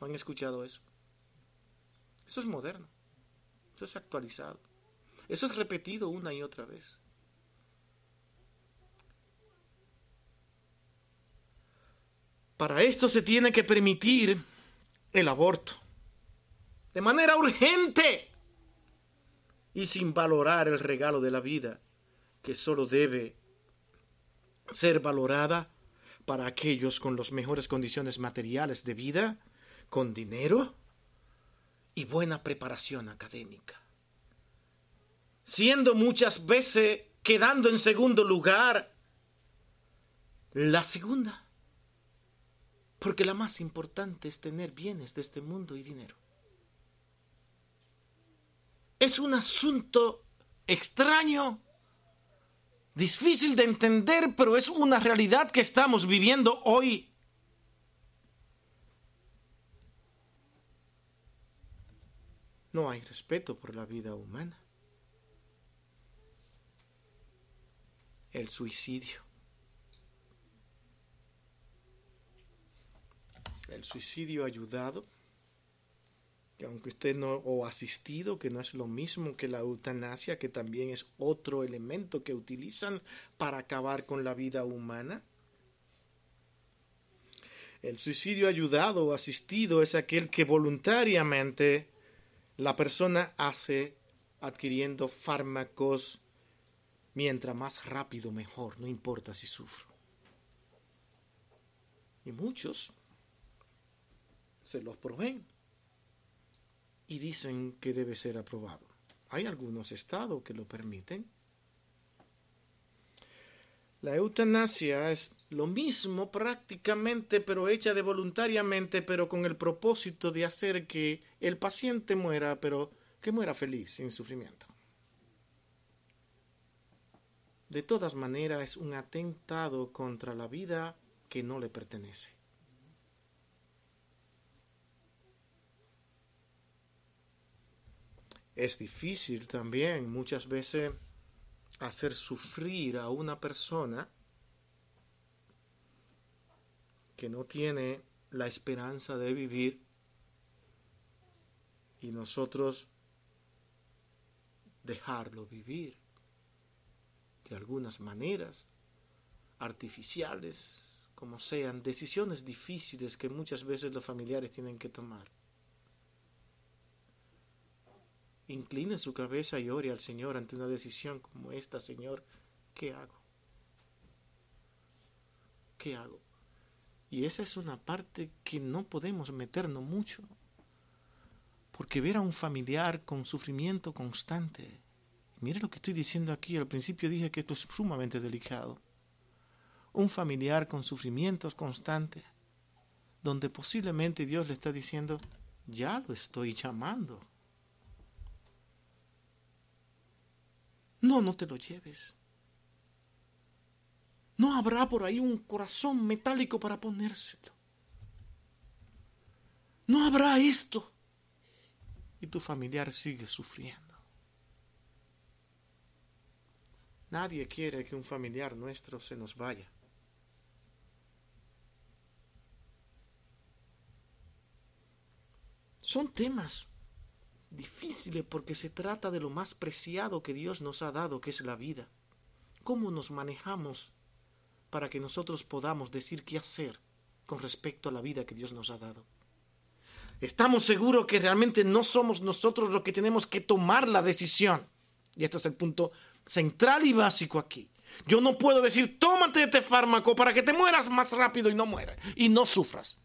¿No han escuchado eso? Eso es moderno. Eso es actualizado. Eso es repetido una y otra vez. Para esto se tiene que permitir el aborto. De manera urgente. Y sin valorar el regalo de la vida, que solo debe ser valorada para aquellos con las mejores condiciones materiales de vida con dinero y buena preparación académica. Siendo muchas veces quedando en segundo lugar la segunda. Porque la más importante es tener bienes de este mundo y dinero. Es un asunto extraño, difícil de entender, pero es una realidad que estamos viviendo hoy. no hay respeto por la vida humana. El suicidio. El suicidio ayudado, que aunque usted no, o asistido, que no es lo mismo que la eutanasia, que también es otro elemento que utilizan para acabar con la vida humana. El suicidio ayudado o asistido es aquel que voluntariamente la persona hace adquiriendo fármacos mientras más rápido mejor, no importa si sufro. Y muchos se los proveen y dicen que debe ser aprobado. Hay algunos estados que lo permiten. La eutanasia es lo mismo prácticamente, pero hecha de voluntariamente, pero con el propósito de hacer que el paciente muera, pero que muera feliz, sin sufrimiento. De todas maneras, es un atentado contra la vida que no le pertenece. Es difícil también muchas veces hacer sufrir a una persona que no tiene la esperanza de vivir y nosotros dejarlo vivir de algunas maneras artificiales, como sean, decisiones difíciles que muchas veces los familiares tienen que tomar. Incline su cabeza y ore al Señor ante una decisión como esta, Señor, ¿qué hago? ¿Qué hago? Y esa es una parte que no podemos meternos mucho, porque ver a un familiar con sufrimiento constante, mire lo que estoy diciendo aquí, al principio dije que esto es sumamente delicado un familiar con sufrimientos constantes, donde posiblemente Dios le está diciendo, ya lo estoy llamando. No, no te lo lleves. No habrá por ahí un corazón metálico para ponérselo. No habrá esto. Y tu familiar sigue sufriendo. Nadie quiere que un familiar nuestro se nos vaya. Son temas difíciles porque se trata de lo más preciado que Dios nos ha dado, que es la vida. ¿Cómo nos manejamos para que nosotros podamos decir qué hacer con respecto a la vida que Dios nos ha dado? Estamos seguros que realmente no somos nosotros los que tenemos que tomar la decisión. Y este es el punto central y básico aquí. Yo no puedo decir, tómate este fármaco para que te mueras más rápido y no mueras y no sufras.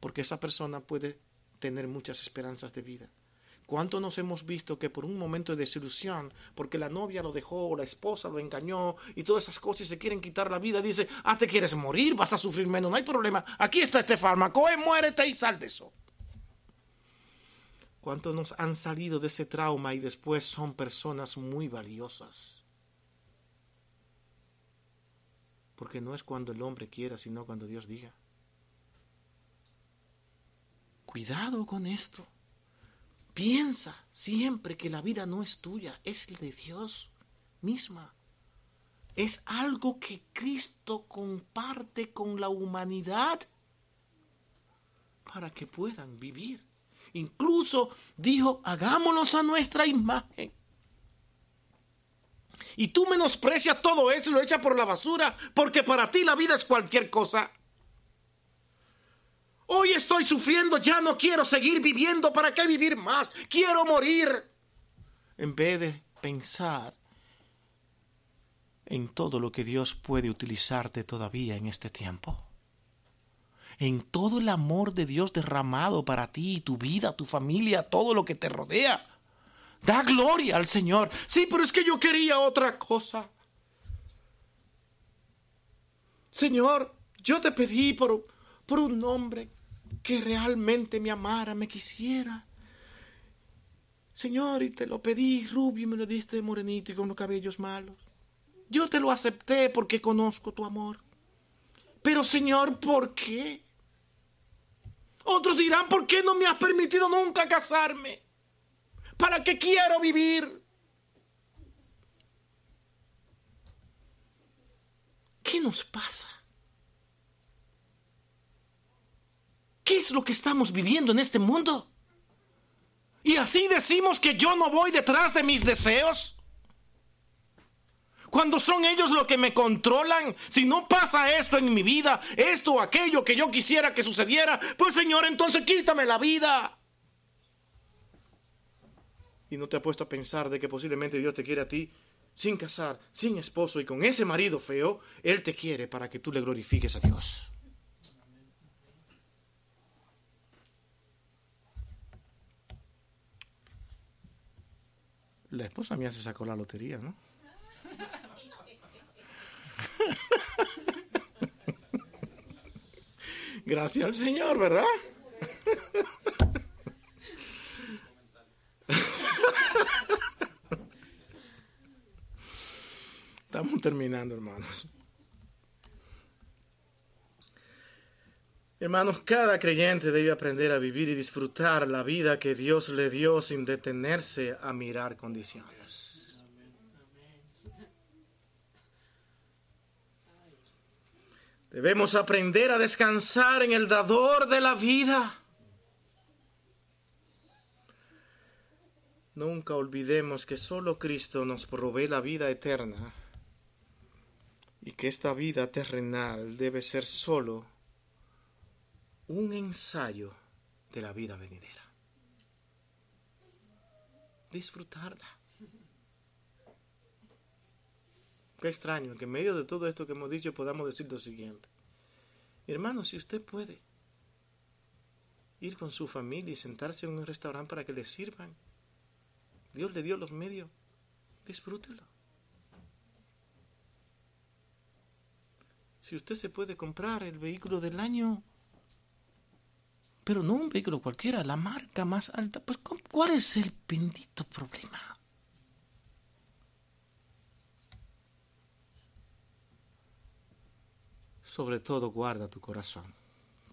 Porque esa persona puede tener muchas esperanzas de vida. ¿Cuánto nos hemos visto que por un momento de desilusión, porque la novia lo dejó, la esposa lo engañó y todas esas cosas se quieren quitar la vida, dice, ah, te quieres morir, vas a sufrir menos, no hay problema, aquí está este fármaco, eh, muérete y sal de eso. ¿Cuántos nos han salido de ese trauma y después son personas muy valiosas? Porque no es cuando el hombre quiera, sino cuando Dios diga. Cuidado con esto. Piensa siempre que la vida no es tuya, es de Dios misma. Es algo que Cristo comparte con la humanidad para que puedan vivir. Incluso dijo, hagámonos a nuestra imagen. Y tú menosprecias todo eso y lo echas por la basura porque para ti la vida es cualquier cosa. Hoy estoy sufriendo, ya no quiero seguir viviendo, ¿para qué vivir más? Quiero morir. En vez de pensar en todo lo que Dios puede utilizarte todavía en este tiempo. En todo el amor de Dios derramado para ti, tu vida, tu familia, todo lo que te rodea. Da gloria al Señor. Sí, pero es que yo quería otra cosa. Señor, yo te pedí por, por un hombre que realmente me amara, me quisiera. Señor, y te lo pedí rubio y me lo diste morenito y con los cabellos malos. Yo te lo acepté porque conozco tu amor. Pero Señor, ¿por qué? Otros dirán, ¿por qué no me has permitido nunca casarme? ¿Para qué quiero vivir? ¿Qué nos pasa? ¿Qué es lo que estamos viviendo en este mundo? Y así decimos que yo no voy detrás de mis deseos. Cuando son ellos los que me controlan, si no pasa esto en mi vida, esto o aquello que yo quisiera que sucediera, pues Señor, entonces quítame la vida. Y no te ha puesto a pensar de que posiblemente Dios te quiere a ti sin casar, sin esposo y con ese marido feo, Él te quiere para que tú le glorifiques a Dios. La esposa mía se sacó la lotería, ¿no? Gracias al Señor, ¿verdad? Estamos terminando, hermanos. Hermanos, cada creyente debe aprender a vivir y disfrutar la vida que Dios le dio sin detenerse a mirar condiciones. Debemos aprender a descansar en el dador de la vida. Nunca olvidemos que solo Cristo nos provee la vida eterna y que esta vida terrenal debe ser solo un ensayo de la vida venidera. Disfrutarla. Qué extraño que en medio de todo esto que hemos dicho podamos decir lo siguiente. Hermano, si usted puede ir con su familia y sentarse en un restaurante para que le sirvan, Dios le dio los medios, disfrútelo. Si usted se puede comprar el vehículo del año, pero no un vehículo cualquiera, la marca más alta, pues ¿cuál es el bendito problema? Sobre todo guarda tu corazón,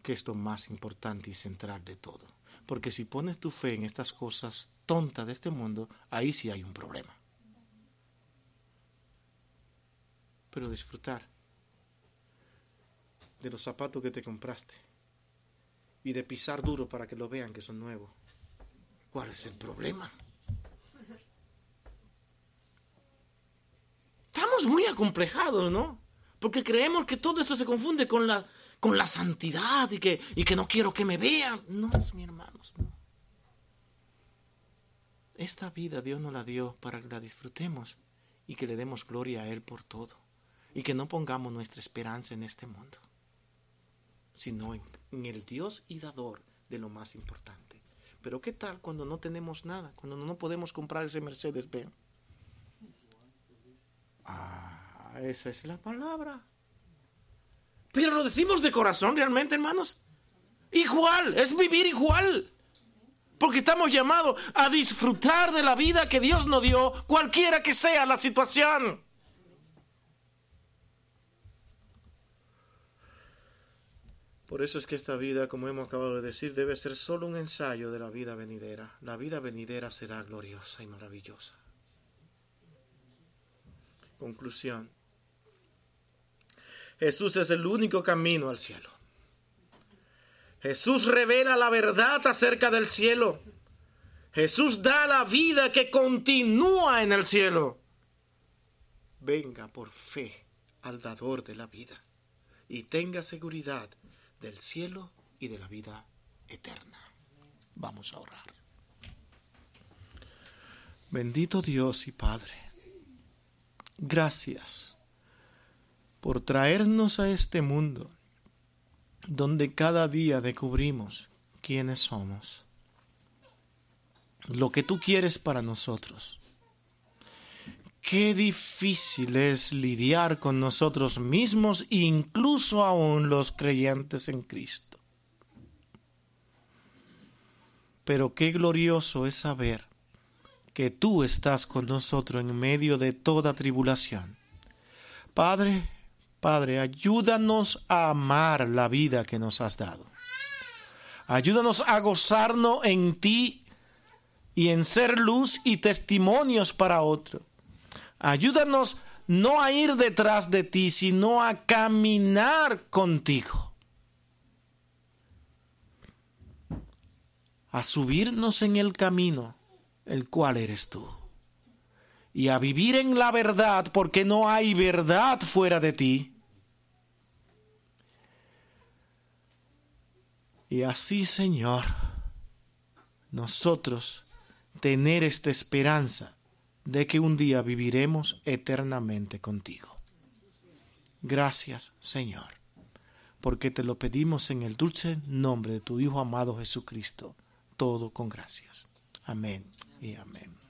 que es lo más importante y central de todo. Porque si pones tu fe en estas cosas tontas de este mundo, ahí sí hay un problema. Pero disfrutar de los zapatos que te compraste y de pisar duro para que lo vean que son nuevos. ¿Cuál es el problema? Estamos muy acomplejados, ¿no? Porque creemos que todo esto se confunde con la, con la santidad y que, y que no quiero que me vean. No, mis hermanos, no. Esta vida Dios nos la dio para que la disfrutemos y que le demos gloria a Él por todo. Y que no pongamos nuestra esperanza en este mundo sino en, el Dios y dador de lo más importante. Pero ¿qué tal cuando no tenemos nada? Cuando no podemos comprar ese Mercedes Benz. Ah, esa es la palabra. Pero lo decimos de corazón realmente, hermanos. Igual, es vivir igual. Porque estamos llamados a disfrutar de la vida que Dios nos dio, cualquiera que sea la situación. Por eso es que esta vida, como hemos acabado de decir, debe ser solo un ensayo de la vida venidera. La vida venidera será gloriosa y maravillosa. Conclusión. Jesús es el único camino al cielo. Jesús revela la verdad acerca del cielo. Jesús da la vida que continúa en el cielo. Venga por fe al dador de la vida y tenga seguridad del cielo y de la vida eterna. Vamos a orar. Bendito Dios y Padre, gracias por traernos a este mundo donde cada día descubrimos quiénes somos, lo que tú quieres para nosotros Qué difícil es lidiar con nosotros mismos, incluso aún los creyentes en Cristo. Pero qué glorioso es saber que tú estás con nosotros en medio de toda tribulación. Padre, Padre, ayúdanos a amar la vida que nos has dado. Ayúdanos a gozarnos en ti y en ser luz y testimonios para otros. Ayúdanos no a ir detrás de ti, sino a caminar contigo. a subirnos en el camino, el cual eres tú, y a vivir en la verdad, porque no hay verdad fuera de ti. Y así, Señor, nosotros tener esta esperanza de que un día viviremos eternamente contigo. Gracias, Señor, porque te lo pedimos en el dulce nombre de tu Hijo amado Jesucristo, todo con gracias. Amén y amén.